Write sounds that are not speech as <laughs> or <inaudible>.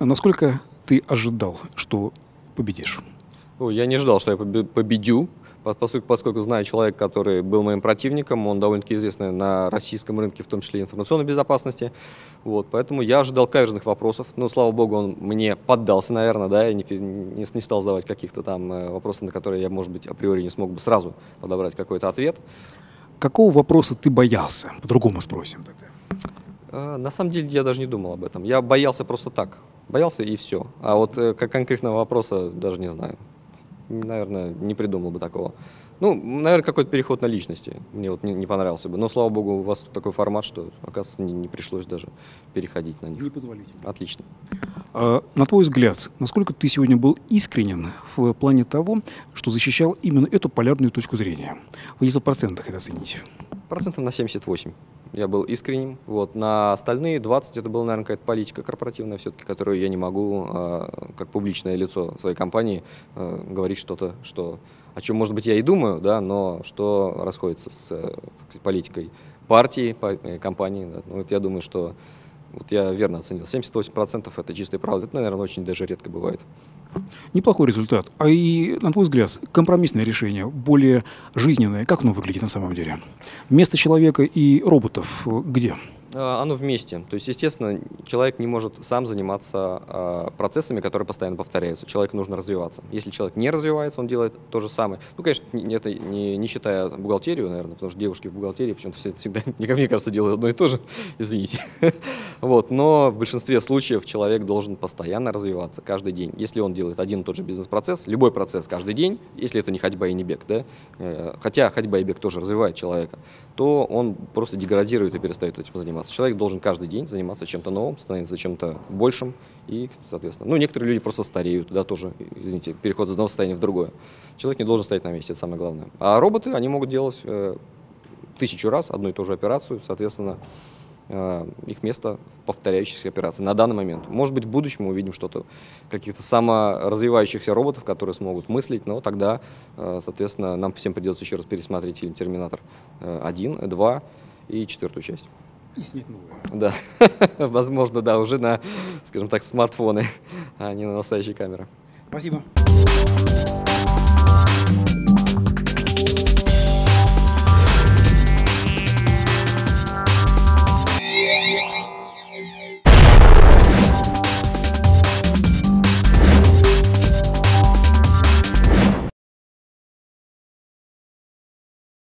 А насколько ты ожидал, что победишь? Ну, я не ожидал, что я побе- победю, поскольку, поскольку знаю человека, который был моим противником, он довольно-таки известный на российском рынке, в том числе информационной безопасности. Вот, поэтому я ожидал каверзных вопросов. Но, слава богу, он мне поддался, наверное, да, и не, не, не стал задавать каких-то там э, вопросов, на которые я, может быть, априори не смог бы сразу подобрать какой-то ответ. Какого вопроса ты боялся? По-другому спросим тогда. Э, На самом деле я даже не думал об этом. Я боялся просто так. Боялся и все. А вот э, как конкретного вопроса даже не знаю. Наверное, не придумал бы такого. Ну, наверное, какой-то переход на личности. Мне вот не, не понравился бы. Но, слава богу, у вас такой формат, что, оказывается, не, не пришлось даже переходить на них. Непозволительно. Отлично. А, на твой взгляд, насколько ты сегодня был искренен в плане того, что защищал именно эту полярную точку зрения? Вы если в процентах это оцените. Процентов на 78 я был искренним. Вот. На остальные 20 это была, наверное, какая-то политика корпоративная все-таки, которую я не могу, а, как публичное лицо своей компании, а, говорить что-то, что, о чем, может быть, я и думаю, да, но что расходится с э, сказать, политикой партии, па- э, компании. Да. Ну, вот я думаю, что вот я верно оценил. 78% это чистая правда. Это, наверное, очень даже редко бывает. Неплохой результат. А и, на твой взгляд, компромиссное решение, более жизненное, как оно выглядит на самом деле? Место человека и роботов где? А, Оно вместе. То есть, естественно, человек не может сам заниматься а, процессами, которые постоянно повторяются. Человеку нужно развиваться. Если человек не развивается, он делает то же самое. Ну, конечно, не- это не, не считая бухгалтерию, наверное, потому что девушки в бухгалтерии почему-то все- всегда, <laughs> мне кажется, делают одно и то же. <laughs> Извините. <laughs> Вот. Но в большинстве случаев человек должен постоянно развиваться каждый день. Если он делает один и тот же бизнес-процесс, любой процесс каждый день, если это не ходьба и не бег, да, э, хотя ходьба и бег тоже развивает человека, то он просто деградирует и перестает этим заниматься. Человек должен каждый день заниматься чем-то новым, становиться чем-то большим и, соответственно, ну, некоторые люди просто стареют, да, тоже, извините, переход из одного состояния в другое. Человек не должен стоять на месте, это самое главное. А роботы, они могут делать э, тысячу раз одну и ту же операцию, соответственно, их место в повторяющихся операциях на данный момент. Может быть, в будущем мы увидим что-то, каких-то саморазвивающихся роботов, которые смогут мыслить, но тогда, э, соответственно, нам всем придется еще раз пересмотреть фильм «Терминатор 1», 2 и четвертую часть. И снять новое. Да, <laughs> возможно, да, уже на, скажем так, смартфоны, а не на настоящие камеры. Спасибо.